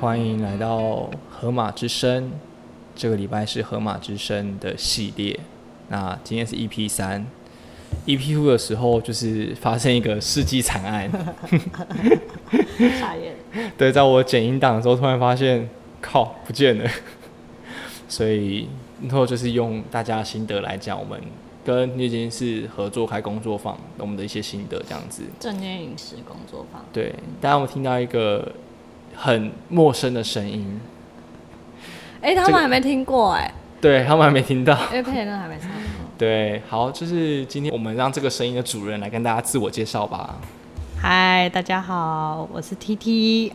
欢迎来到河马之声，这个礼拜是河马之声的系列。那今天是 EP 三，EP two 的时候就是发生一个世纪惨案。傻眼。对，在我剪音档的时候，突然发现靠不见了，所以然后就是用大家的心得来讲，我们跟那间是合作开工作坊，我们的一些心得这样子。正念饮食工作坊。对，大家有没有听到一个很陌生的声音？哎、他这个们还没听过哎、对他们还没听到。因为佩恩还没上。对，好，就是今天我们让这个声音的主人来跟大家自我介绍吧。嗨，大家好，我是 T T。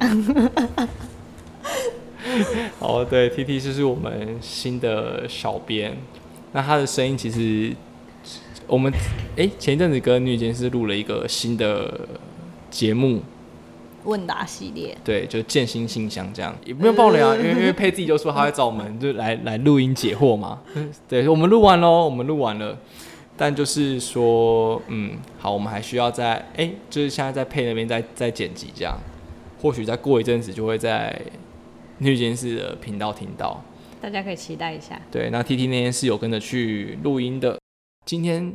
哦，对，T T 就是我们新的小编，那他的声音其实我们哎、前一阵子跟女监是录了一个新的节目，问答系列。对，就建新信箱这样，也没有爆雷啊，因为因为佩自己就说他会找我们就来来录音解惑嘛，对，我们录完喽，我们录完了。但就是说，嗯，好，我们还需要在，哎、就是现在在配那边再再剪辑这样，或许再过一阵子就会在女监室的频道听到。大家可以期待一下。对，那 T T 那天是有跟着去录音的。今天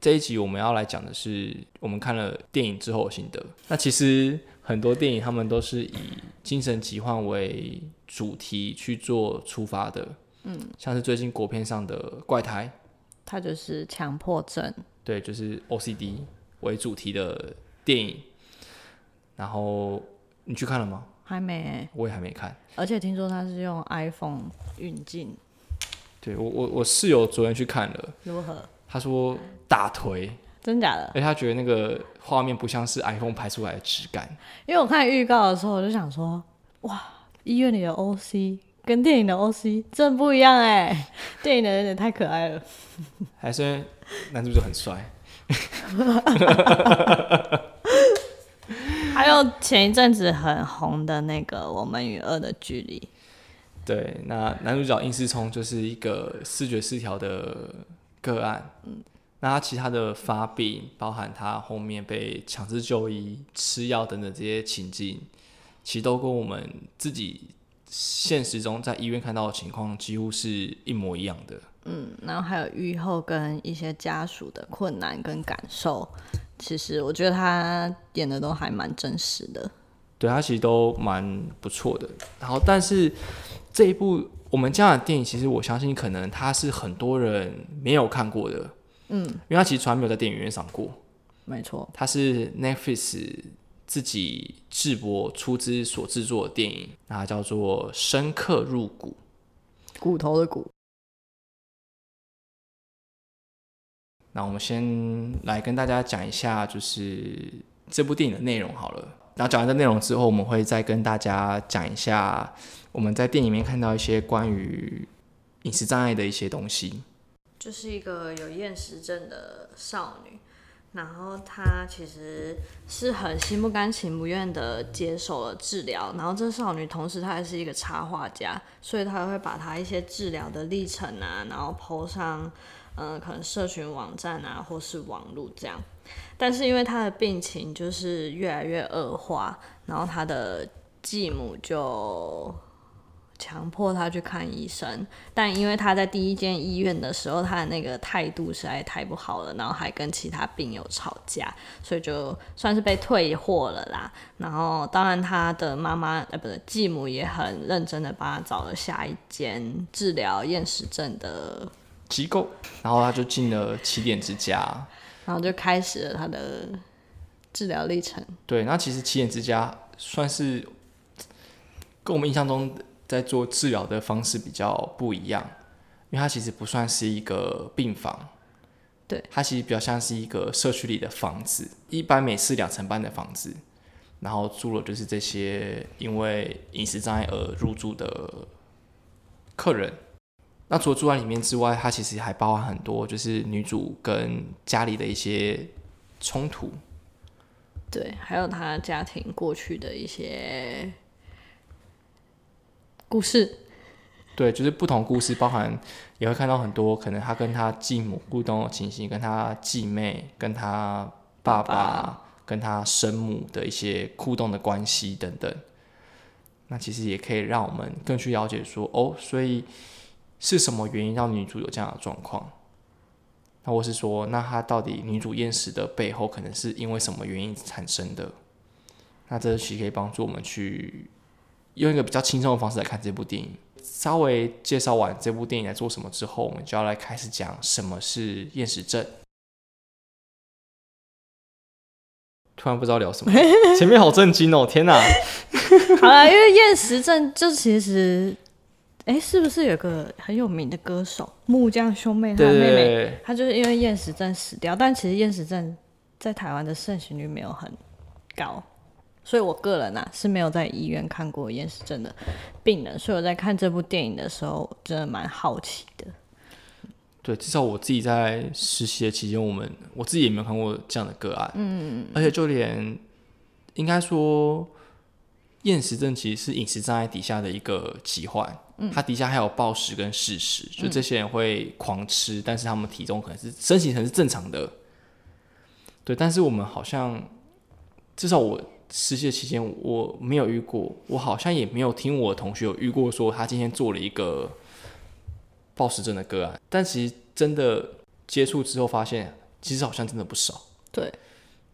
这一集我们要来讲的是我们看了电影之后的心得。那其实很多电影他们都是以精神疾患为主题去做出发的，嗯，像是最近国片上的《怪胎》，它就是强迫症。对，就是 O C D 为主题的电影。然后你去看了吗？还没欸、我也还没看。而且听说他是用 iPhone 运镜，对我我我室友昨天去看了，如何？他说大腿。真假的？而且他觉得那个画面不像是 iPhone 拍出来的质感。因为我看预告的时候，我就想说，哇，医院里的 OC 跟电影的 OC 真不一样哎，电影的人也太可爱了。还是男主角很帅，还有前一阵子很红的那个《我们与恶的距离》，对，那男主角应思聪就是一个视觉失调的个案，嗯，那他其他的发病，包含他后面被强制就医、吃药等等这些情境，其实都跟我们自己现实中在医院看到的情况几乎是一模一样的。嗯，然后还有愈后跟一些家属的困难跟感受，其实我觉得他演的都还蛮真实的。对他其实都蛮不错的。然后，但是这一部我们这样的电影，其实我相信可能他是很多人没有看过的，嗯，因为他其实从来没有在电影院上过，没错，它是 Netflix 自己制播出资所制作的电影，那叫做《深刻入骨》。骨头的骨。那我们先来跟大家讲一下，就是这部电影的内容好了。然后讲完这内容之后，我们会再跟大家讲一下我们在电影里面看到一些关于饮食障碍的一些东西。就是一个有厌食症的少女，然后她其实是很心不甘情不愿的接受了治疗。然后这少女同时她还是一个插画家，所以她会把她一些治疗的历程啊，然后 PO 上嗯、可能社群网站啊，或是网络这样。但是因为他的病情就是越来越恶化，然后他的继母就强迫他去看医生，但因为他在第一间医院的时候，他的那个态度实在太不好了，然后还跟其他病友吵架，所以就算是被退货了啦。然后当然他的妈妈呃不是继母也很认真的帮他找了下一间治疗厌食症的，机构，然后他就进了起点之家。然后就开始了他的治疗历程。对，那其实起点之家算是跟我们印象中在做治疗的方式比较不一样，因为它其实不算是一个病房，对，它其实比较像是一个社区里的房子，一般每次两层半的房子，然后住了就是这些因为饮食障碍而入住的客人。那除了住在里面之外，它其实还包含很多就是女主跟家里的一些冲突。对，还有她家庭过去的一些故事。对，就是不同故事，包含也会看到很多可能她跟她继母互动的情形，跟她继妹、跟她爸爸、跟她生母的一些互动的关系等等。那其实也可以让我们更去了解说，哦，所以是什么原因让女主有这样的状况？那我是说，那她到底女主厌食的背后，可能是因为什么原因产生的？那这其实可以帮助我们去用一个比较轻松的方式来看这部电影。稍微介绍完这部电影在做什么之后，我们就要来开始讲什么是厌食症。突然不知道聊什么，前面好震惊哦！天哪！好了，因为厌食症就其实，哎，是不是有个很有名的歌手木匠兄妹，他的妹妹，他就是因为厌食症死掉。但其实厌食症在台湾的盛行率没有很高。所以，我个人啊是没有在医院看过厌食症的病人，所以我在看这部电影的时候，真的蛮好奇的。对，至少我自己在实习的期间，我们我自己也没有看过这样的个案。嗯嗯而且，就连应该说，厌食症其实是饮食障碍底下的一个疾患。嗯。它底下还有暴食跟嗜食，就这些人会狂吃，但是他们体重可能是身形成是正常的。对，但是我们好像，至少我。实习期间我没有遇过，我好像也没有听我同学有遇过说他今天做了一个暴食症的个案，但其实真的接触之后发现，其实好像真的不少。对，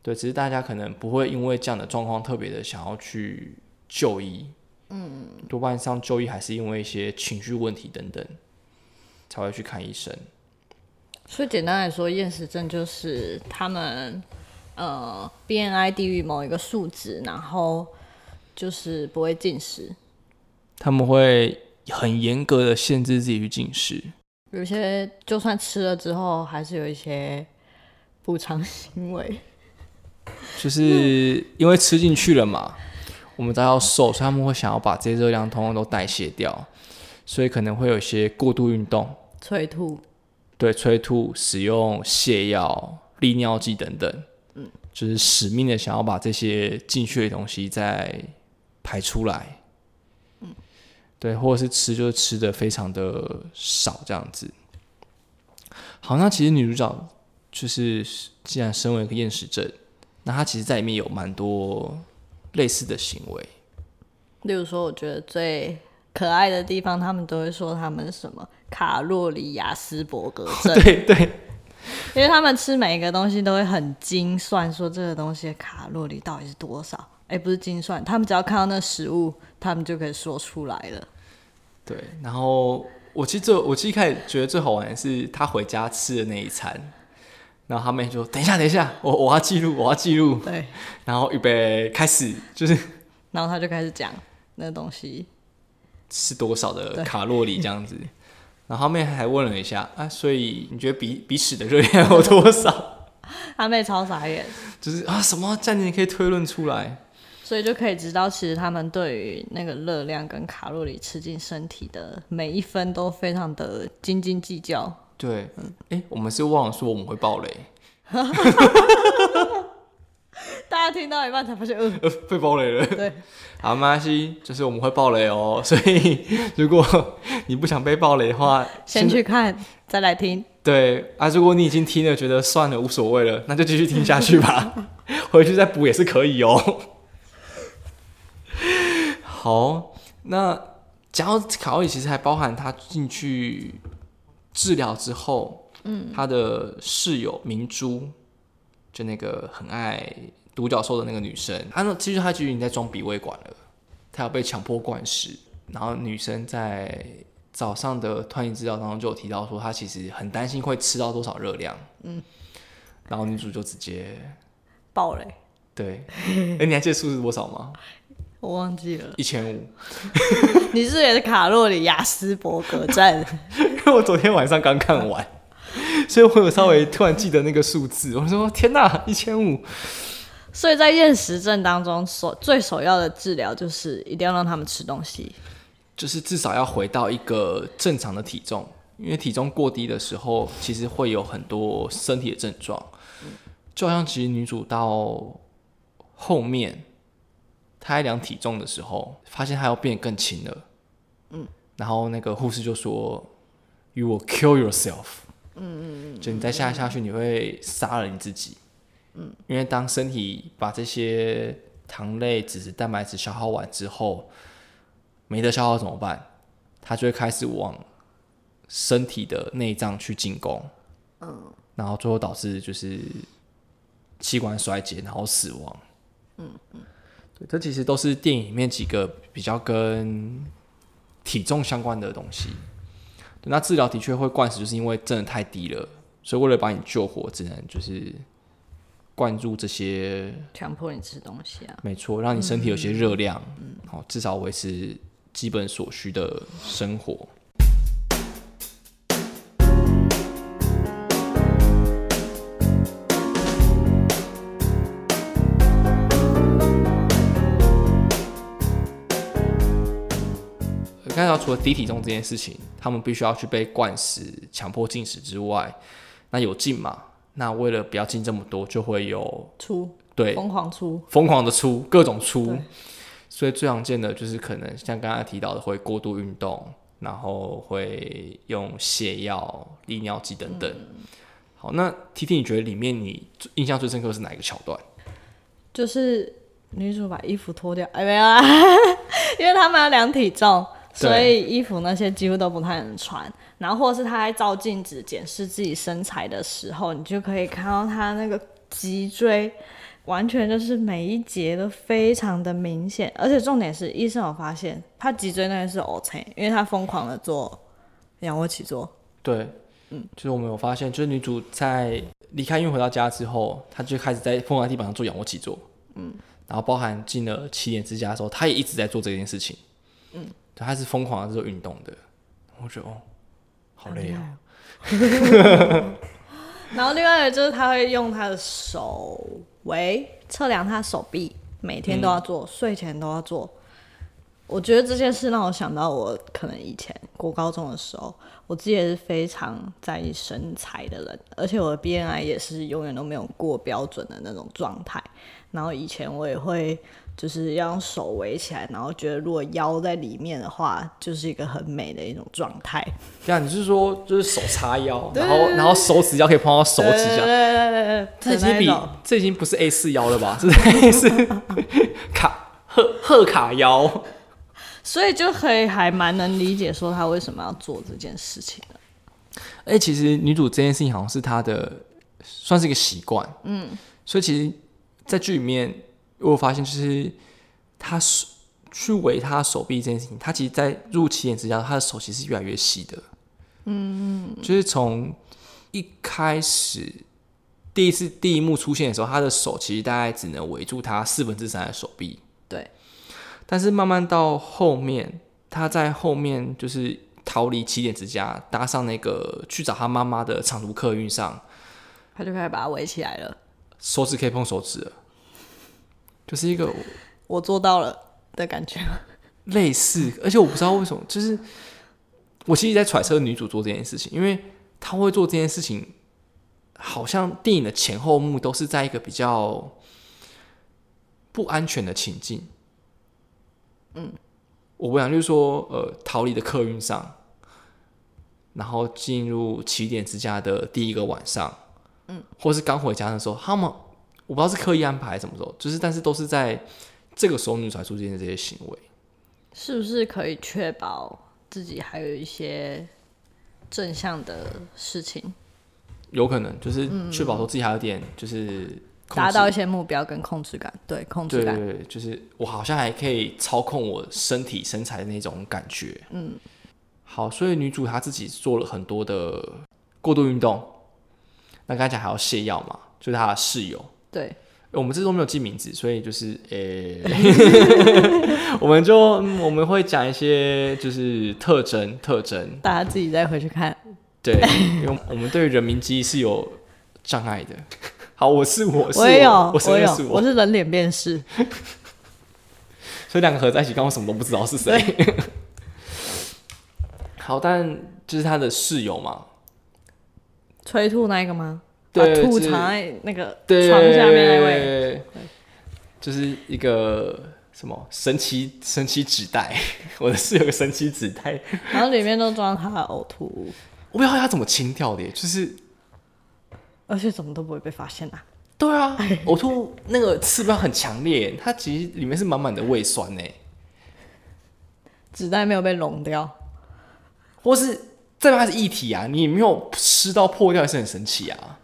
对，只是大家可能不会因为这样的状况特别的想要去就医，嗯，多半上就医还是因为一些情绪问题等等才会去看医生。所以简单来说，厌食症就是他们。呃，BNI 低于某一个数值，然后就是不会进食。他们会很严格的限制自己去进食。有些就算吃了之后，还是有一些补偿行为。就是因为吃进去了嘛，我们都要瘦，所以他们会想要把这些热量通通都代谢掉，所以可能会有一些过度运动、催吐，对，催吐、使用泻药、利尿剂等等。就是使命的想要把这些进去的东西再排出来，嗯，对，或者是吃就是吃的非常的少这样子。好，那其实女主角就是既然身为一个厌食症，那她其实在里面有蛮多类似的行为。例如说，我觉得最可爱的地方，他们都会说他们什么卡路里亚斯伯格症，对对。因为他们吃每一个东西都会很精算，说这个东西的卡路里到底是多少？哎，不是精算，他们只要看到那食物，他们就可以说出来了。对，然后我其实最我其实一开始觉得最好玩的是他回家吃的那一餐，然后他妹就：“等一下，等一下，我我要记录，我要记录。”对，然后预备开始，就是，然后他就开始讲那个东西是多少的卡路里这样子。然后他妹还问了一下啊，所以你觉得彼彼此的热量有多少？他妹超傻眼，就是啊，什么这样你可以推论出来？所以就可以知道，其实他们对于那个热量跟卡路里吃进身体的每一分都非常的斤斤计较。对，哎，我们是忘了说我们会爆雷。大家听到一半才发现，呃，被爆雷了。对，好，没关系，就是我们会爆雷哦。所以如果你不想被爆雷的话，先去看，再来听。对啊，如果你已经听了，觉得算了，无所谓了，那就继续听下去吧。回去再补也是可以哦。好，那讲到卡路里，其实还包含他进去治疗之后，嗯，他的室友明珠。就那个很爱独角兽的那个女生，她那其实她其实已经在装鼻胃管了，她要被强迫灌食。然后女生在早上的团体治疗当中就有提到说，她其实很担心会吃到多少热量。嗯，然后女主就直接爆了。对，哎，你还记得数字多少吗？我忘记了。一千五。你是也是卡路里雅斯伯格症？我昨天晚上刚看完。所以我有稍微突然记得那个数字，我说天哪，一千五！所以在厌食症当中，首最首要的治疗就是一定要让他们吃东西，就是至少要回到一个正常的体重，因为体重过低的时候，其实会有很多身体的症状，就好像其实女主到后面，她在量体重的时候，发现她要变更轻了，嗯，然后那个护士就说：“You will kill yourself。”嗯嗯嗯，就你再下下去，你会杀了你自己。嗯，因为当身体把这些糖类、脂质、蛋白质消耗完之后，没得消耗怎么办？它就会开始往身体的内脏去进攻。嗯，然后最后导致就是器官衰竭，然后死亡。嗯嗯，对，这其实都是电影里面几个比较跟体重相关的东西。那治疗的确会灌食，就是因为真的太低了，所以为了把你救活，只能就是灌注这些，强迫你吃东西啊。没错，让你身体有些热量，嗯，好，至少维持基本所需的生活。除了低体重这件事情，他们必须要去被灌食、强迫进食之外，那有进嘛？那为了不要进这么多，就会有出，对，疯狂出，疯狂的出，各种出。所以最常见的就是可能像刚才提到的，会过度运动，然后会用泻药、利尿剂等等。好，那 T T，你觉得里面你印象最深刻是哪一个桥段？就是女主把衣服脱掉，哎没有啊，因为他们要量体重。所以衣服那些几乎都不太能穿，然后或者是他在照镜子检视自己身材的时候，你就可以看到他那个脊椎完全就是每一节都非常的明显，而且重点是医生有发现他脊椎那边是 OK，因为他疯狂的做仰卧起坐。对，嗯，就是我们有发现，就是女主在离开医院回到家之后，她就开始在疯狂地板上做仰卧起坐，嗯，然后包含进了起点之家的时候，她也一直在做这件事情，嗯。他是疯狂的做运动的，我觉得哦，好累啊。然后另外一个就是他会用他的手围测量他手臂，每天都要做，睡前都要做。我觉得这件事让我想到我可能以前过高中的时候，我自己也是非常在意身材的人，而且我的 BMI 也是永远都没有过标准的那种状态。然后以前我也会。就是要用手围起来，然后觉得如果腰在里面的话，就是一个很美的一种状态。对啊，你是说就是手叉腰，然后然后手指腰可以碰到手指甲？对对对对，这已经比这已经不是 A 四腰了吧？这是是 卡赫赫卡腰。所以就可以还蛮能理解说他为什么要做这件事情的。哎，其实女主这件事情好像是她的算是一个习惯，嗯，所以其实，在剧里面。我发现，就是他手去围他手臂这件事情，他其实，在入起点之下，他的手其实越来越细的。嗯，就是从一开始第一次第一幕出现的时候，他的手其实大概只能围住他四分之三的手臂。对。但是慢慢到后面，他在后面就是逃离起点之家，搭上那个去找他妈妈的长途客运上，他就开始把他围起来了，手指可以碰手指了。就是一个我做到了的感觉，类似，而且我不知道为什么，就是我其实在揣测女主做这件事情，因为她会做这件事情，好像电影的前后幕都是在一个比较不安全的情境。嗯，我不想就是说，呃，逃离的客运上，然后进入起点之家的第一个晚上，嗯，或是刚回家的时候，他们。我不知道是刻意安排什么时候，就是但是都是在这个时候女才出现的这些行为，是不是可以确保自己还有一些正向的事情？有可能就是确保说自己还有点就是达到一些目标跟控制感，对控制感，对，就是我好像还可以操控我身体身材的那种感觉。嗯，好，所以女主她自己做了很多的过度运动，那刚才讲还要泻药嘛，就是她的室友。对，我们这都没有记名字，所以就是诶，我们就我们会讲一些就是特征特征，大家自己再回去看。对，因为我们对人民记忆是有障碍的。好，我是我，我也有，我有，我是人脸辨识，所以两个合在一起，刚刚什么都不知道是谁。好，但就是他的室友嘛，催吐那个吗？把吐藏在那个床下面那位，就是一个什么神奇神奇纸袋，我的室友个神奇纸袋，然后里面都装他的呕吐物，我不知道他怎么清掉的耶，就是而且怎么都不会被发现啊。对啊，呕吐那个刺标很强烈，它其实里面是满满的胃酸呢，纸袋没有被溶掉，或是再不它是液体啊，你没有吃到破掉也是很神奇啊，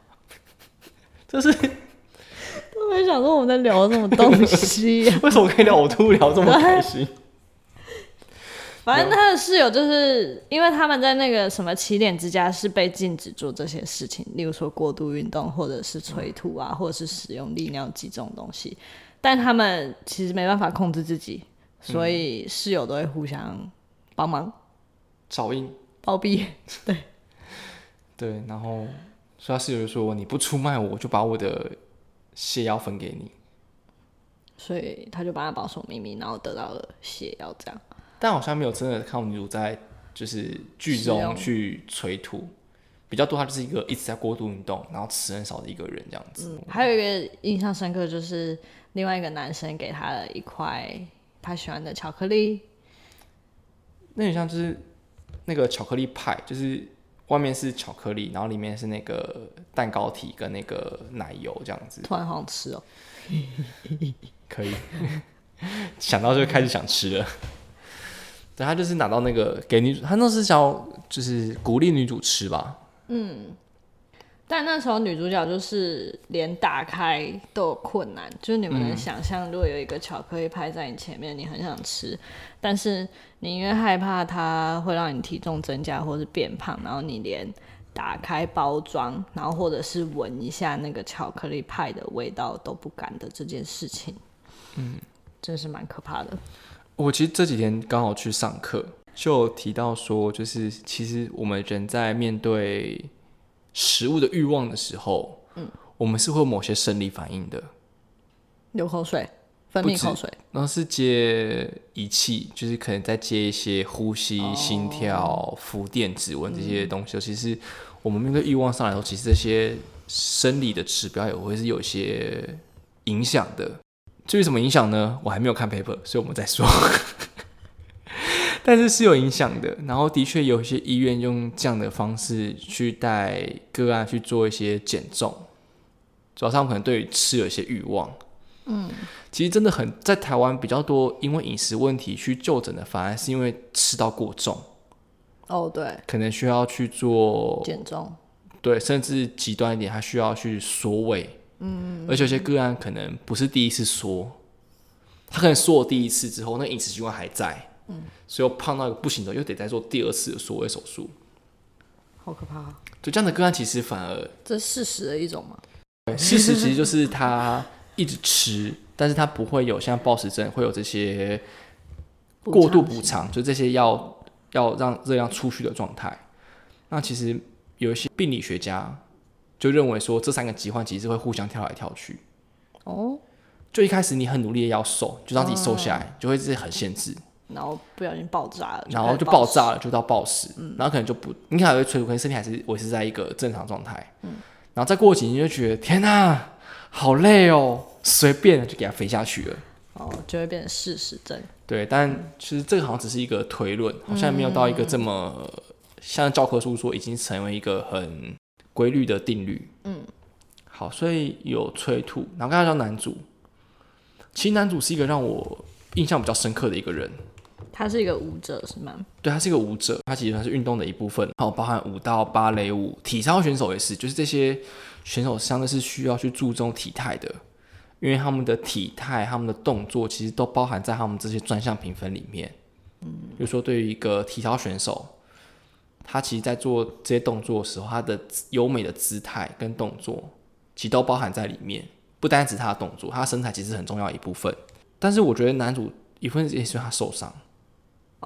就是我没想说我们在聊什么东西、为什么可以聊呕吐聊这么开心？反正他的室友就是因为他们在那个什么起点之家是被禁止做这些事情，例如说过度运动，或者是催吐啊，或者是使用利尿剂这种东西。但他们其实没办法控制自己，所以室友都会互相帮忙找应包庇。对对，然后所以他室友就说你不出卖我，我就把我的泻药分给你。所以他就帮他保守秘密，然后得到了泻药，这样。但好像没有真的看到女主在就是剧中去催吐，比较多，她就是一个一直在过度运动，然后吃很少的一个人这样子。还有一个印象深刻就是另外一个男生给她了一块他喜欢的巧克力，那很像就是那个巧克力派，就是外面是巧克力，然后里面是那个蛋糕体跟那个奶油这样子，突然好想吃哦。可以 想到就开始想吃了。对，他就是拿到那个给女主，他那是想要就是鼓励女主吃吧，但那时候女主角就是连打开都有困难，就是你们能想象，如果有一个巧克力派在你前面，你很想吃，但是你因为害怕它会让你体重增加或是变胖，然后你连打开包装，然后或者是闻一下那个巧克力派的味道都不敢的这件事情，嗯，真是蛮可怕的。我其实这几天刚好去上课，就有提到说，就是其实我们人在面对食物的欲望的时候，嗯，我们是会有某些生理反应的，流口水，分泌口水，然后是接仪器，就是可能在接一些呼吸、心跳、浮电、指纹这些东西。其实我们面对欲望上来说，其实这些生理的指标也会是有一些影响的。至于什么影响呢？我还没有看 paper，所以我们再说。但是是有影响的，然后的确有一些医院用这样的方式去带个案去做一些减重，主要上可能对于吃有一些欲望。嗯，其实真的很在台湾比较多，因为饮食问题去就诊的，反而是因为吃到过重，哦，对，可能需要去做减重，对，甚至极端一点，他需要去缩胃。嗯，而且有些个案可能不是第一次缩，他可能缩了第一次之后，那饮食习惯还在，嗯，所以胖到一个不行的，又得再做第二次的缩胃手术。好可怕、啊，就这样的个案，其实反而这是事实的一种吗？事实其实就是他一直吃，但是他不会有像暴食症会有这些过度补偿，就这些要要让热量出去的状态。那其实有一些病理学家就认为说，这三个疾患其实会互相跳来跳去。哦，就一开始你很努力的要瘦，就让自己瘦下来，就会自己很限制，然后不小心爆炸了，然后就爆炸了，就到暴食，然后可能就不，你可能还会催吐，可能身体还是维持在一个正常状态。嗯然后再过几年就觉得天哪、好累哦，随便就给它飞下去了。哦，就会变成事实症。对，但其实这个好像只是一个推论，好像没有到一个这么像教科书说已经成为一个很规律的定律。嗯，好，所以有催吐，然后刚才叫男主，其实男主是一个让我印象比较深刻的一个人。他是一个舞者是吗？对，他是一个舞者，他其实算是运动的一部分，还有包含舞蹈、芭蕾舞、体操选手也是，就是这些选手相对是需要去注重体态的，因为他们的体态、他们的动作其实都包含在他们这些专项评分里面。嗯，比如说对于一个体操选手，他其实在做这些动作的时候，他的优美的姿态跟动作，其实都包含在里面，不单只是他的动作，他的身材其实很重要一部分。但是我觉得男主一部分也是他受伤。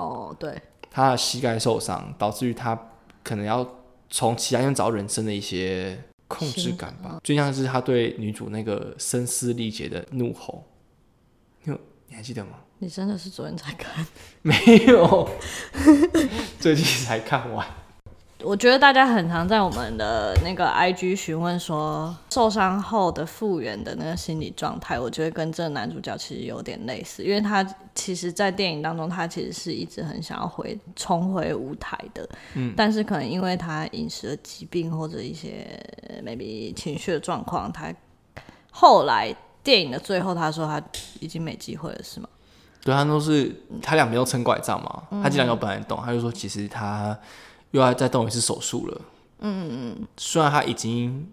哦，对，他的膝盖受伤，导致于他可能要从其他地方找到人生的一些控制感吧。就像是他对女主那个声嘶力竭的怒吼，你有你还记得吗？你真的是昨天才看，没有，最近才看完。我觉得大家很常在我们的那个 IG 询问说，受伤后的复原的那个心理状态，我觉得跟这个男主角其实有点类似，因为他其实，在电影当中，他其实是一直很想要回重回舞台的，嗯，但是可能因为他饮食的疾病或者一些 maybe 情绪的状况，他后来电影的最后，他说他已经没机会了，是吗？对他都是他两边都撑拐杖嘛，他这两脚本来动，他就说其实他。又要再动一次手术了。嗯嗯嗯。虽然他已经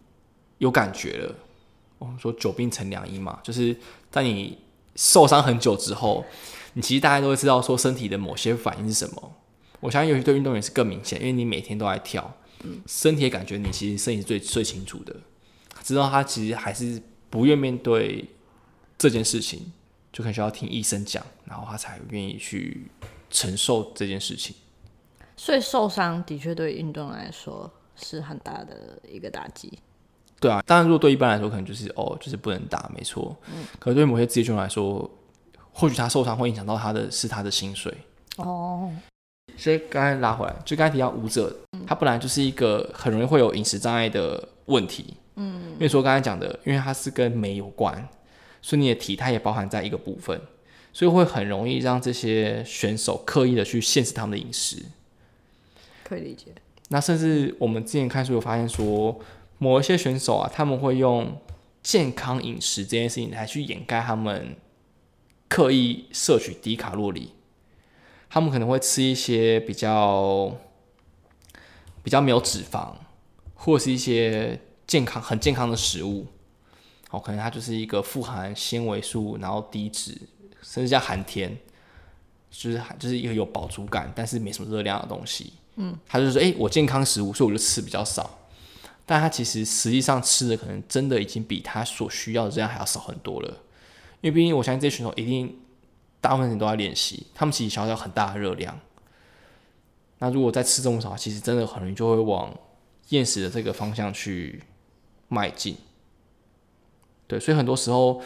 有感觉了，我们说久病成良医嘛，就是在你受伤很久之后，你其实大家都会知道说身体的某些反应是什么。我相信尤其对运动员是更明显，因为你每天都在跳，身体的感觉你其实身体最最清楚的。知道他其实还是不愿面对这件事情，就可能需要听医生讲，然后他才愿意去承受这件事情。所以受伤的确对运动来说是很大的一个打击。对啊，当然如果对一般来说可能就是哦，就是不能打，没错。嗯。可对某些职业选手来说，或许他受伤会影响到他的是他的薪水。哦。所以刚才拉回来，就刚才提到舞者，他本来就是一个很容易会有饮食障碍的问题。嗯。因为说刚才讲的，因为它是跟美有关，所以你的体态也包含在一个部分，所以会很容易让这些选手刻意的去限制他们的饮食。可以理解。那甚至我们之前看书有发现说，某一些选手啊，他们会用健康饮食这件事情来去掩盖他们刻意摄取低卡路里。他们可能会吃一些比较比较没有脂肪，或是一些健康很健康的食物。哦，可能它就是一个富含纤维素，然后低脂，甚至叫含甜，就是就是一个有饱足感，但是没什么热量的东西。嗯，他就说：“哎，我健康食物，所以我就吃比较少。但他其实实际上吃的可能真的已经比他所需要的这样还要少很多了。因为毕竟我相信这些选手一定大部分人都在练习，他们其实消耗很大的热量。那如果再吃这么少，其实真的很容易就会往厌食的这个方向去迈进。对，所以很多时候，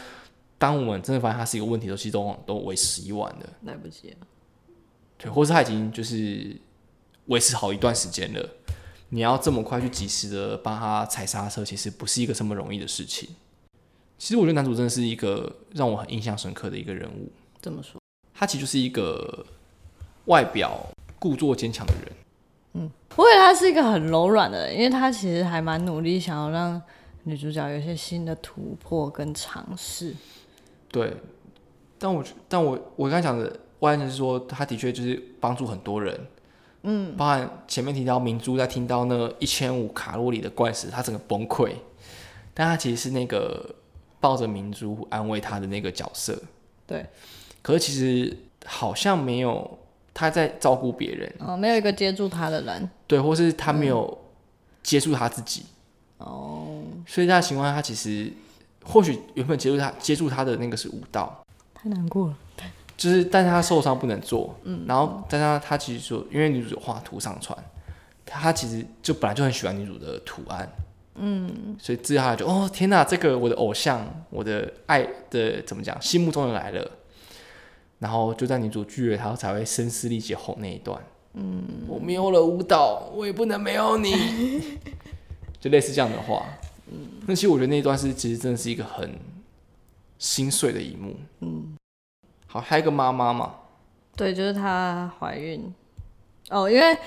当我们真的发现它是一个问题的时候，其实都都为时已晚的，来不及了。对，或是他已经就是。”维持好一段时间了，你要这么快去及时的帮他踩刹车，其实不是一个这么容易的事情。其实我觉得男主真的是一个让我很印象深刻的一个人物。怎么说？他其实就是一个外表故作坚强的人。嗯，我以为他是一个很柔软的人，因为他其实还蛮努力，想要让女主角有一些新的突破跟尝试。对，但我但我我刚才讲的外人是说，他的确就是帮助很多人。嗯，包含前面提到明珠在听到那一千五卡路里的怪时，他整个崩溃。但他其实是那个抱着明珠安慰他的那个角色。对。可是其实好像没有他在照顾别人。哦，没有一个接住他的人。对，或是他没有接住他自己。哦。所以在情况下，他其实或许原本接住他接住他的那个是武道。太难过了。就是，但是他受伤不能做，嗯，然后，但他他其实说，因为女主画图上传，他其实就本来就很喜欢女主的图案，嗯，所以之后他就哦天哪，这个我的偶像，我的爱的怎么讲，心目中人来了，然后就在女主拒绝他才会声嘶力竭吼那一段，嗯，我没有了舞蹈，我也不能没有你，就类似这样的话，嗯，那其实我觉得那一段是其实真的是一个很心碎的一幕，嗯。好，还有一个妈妈嘛？对，就是她怀孕哦，因为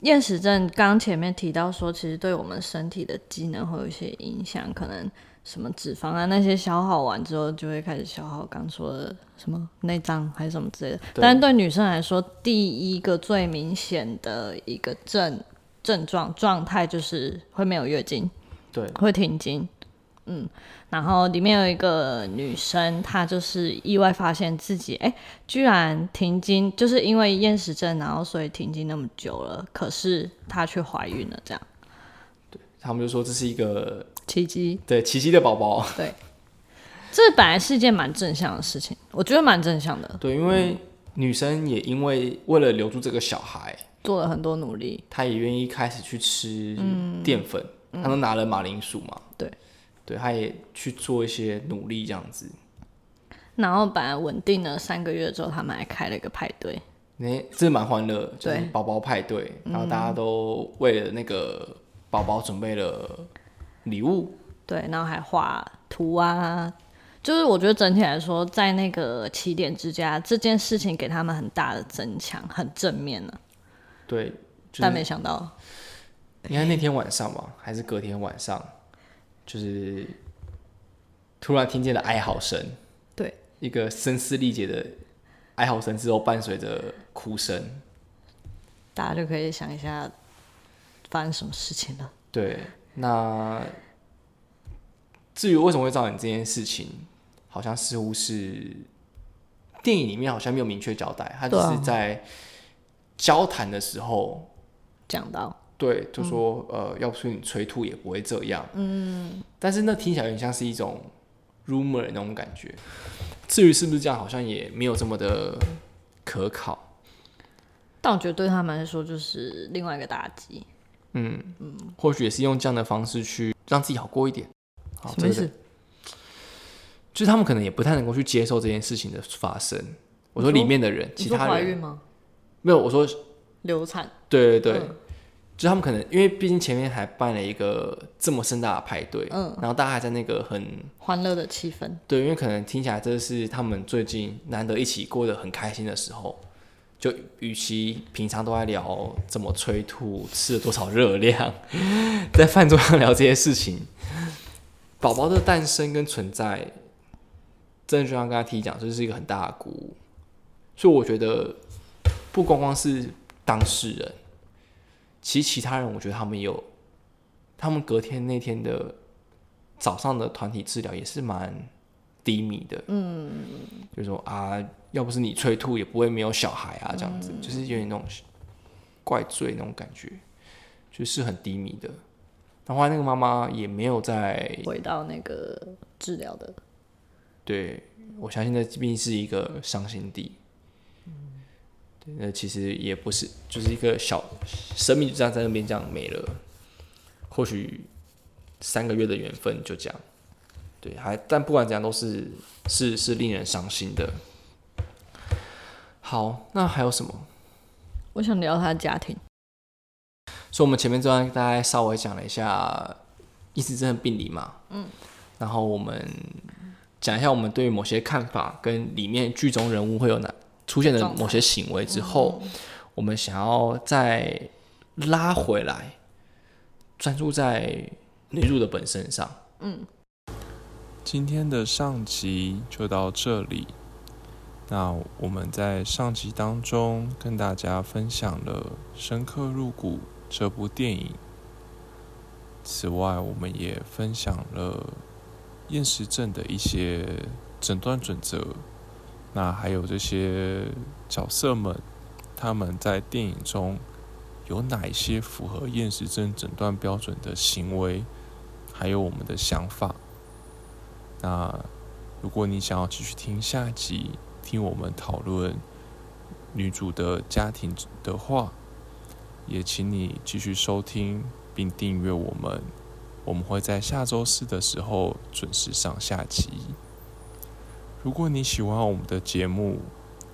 厌食症刚刚前面提到说，其实对我们身体的机能会有一些影响，可能什么脂肪啊那些消耗完之后，就会开始消耗刚说的什么内脏还是什么之类的。但是对女生来说，第一个最明显的一个症症状状态就是会没有月经，对，会停经。嗯，然后里面有一个女生，她就是意外发现自己，哎，居然停经，就是因为厌食症，然后所以停经那么久了，可是她却怀孕了，这样。对他们就说这是一个奇迹，对奇迹的宝宝。对，这本来是一件蛮正向的事情，我觉得蛮正向的。对，因为女生也因为为了留住这个小孩，做了很多努力，她也愿意开始去吃淀粉，她都拿了马铃薯嘛。对。对，他也去做一些努力，这样子。然后本来稳定了三个月之后，他们还开了一个派对。那这蛮欢乐，就是对宝宝派对，然后大家都为了那个宝宝准备了礼物。对，然后还画图啊，就是我觉得整体来说，在那个起点之家这件事情给他们很大的增强，很正面呢、对，就是但没想到，你看那天晚上吧，还是隔天晚上，就是突然听见了哀嚎声，对，一个声嘶力竭的哀嚎声之后，伴随着哭声。大家就可以想一下发生什么事情了。对，那至于为什么会造成这件事情，好像似乎是电影里面好像没有明确交代，他只是在交谈的时候，讲到，对，就说、呃，要不是你催吐也不会这样。嗯，但是那听起来有点像是一种 rumor 那种感觉。至于是不是这样，好像也没有这么的可靠。但我觉得对他们来说就是另外一个打击。嗯嗯或许也是用这样的方式去让自己好过一点。好，什么意思？就是他们可能也不太能够去接受这件事情的发生。我说里面的人，其他人怀孕吗？没有。我说流产？对对对，嗯就他们可能因为毕竟前面还办了一个这么盛大的派对，嗯然后大家还在那个很欢乐的气氛。对，因为可能听起来这是他们最近难得一起过得很开心的时候。就与其平常都在聊怎么催吐、吃了多少热量，在饭桌上聊这些事情，宝宝的诞生跟存在，真的就像刚才提讲，这是一个很大的鼓舞。所以我觉得，不光光是当事人，其实其他人，我觉得他们也有，他们隔天那天的早上的团体治疗也是蛮低迷的，嗯，就是说啊，要不是你催吐，也不会没有小孩啊，这样子，就是有点那种怪罪那种感觉，就是很低迷的。然后后来那个妈妈也没有再，回到那个治疗的，对我相信那毕竟是一个伤心地，对，那其实也不是，就是一个小生命就这样在那边这样没了，或许三个月的缘分就这样。对，还但不管怎样都是是是令人伤心的。好，那还有什么？我想聊他的家庭。所以我们前面这段大概稍微讲了一下异时症的病理嘛，嗯，然后我们讲一下我们对于某些看法跟里面剧中人物会有哪出现的某些行为之后，我们想要再拉回来，专注在女主的本身上。嗯今天的上集就到这里。那我们在上集当中跟大家分享了《深刻入骨》这部电影。此外，我们也分享了厌食症的一些诊断准则。那还有这些角色们，他们在电影中有哪一些符合厌食症诊断标准的行为，还有我们的想法。那如果你想要继续听下集，听我们讨论女主的家庭的话，也请你继续收听并订阅我们。我们会在下周四的时候准时上下集。如果你喜欢我们的节目，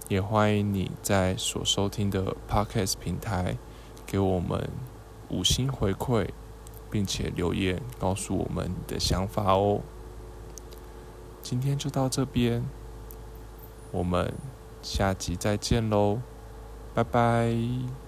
也欢迎你在所收听的 Podcast 平台给我们五星回馈，并且留言告诉我们你的想法哦。今天就到这边，我们下集再见喽，拜拜。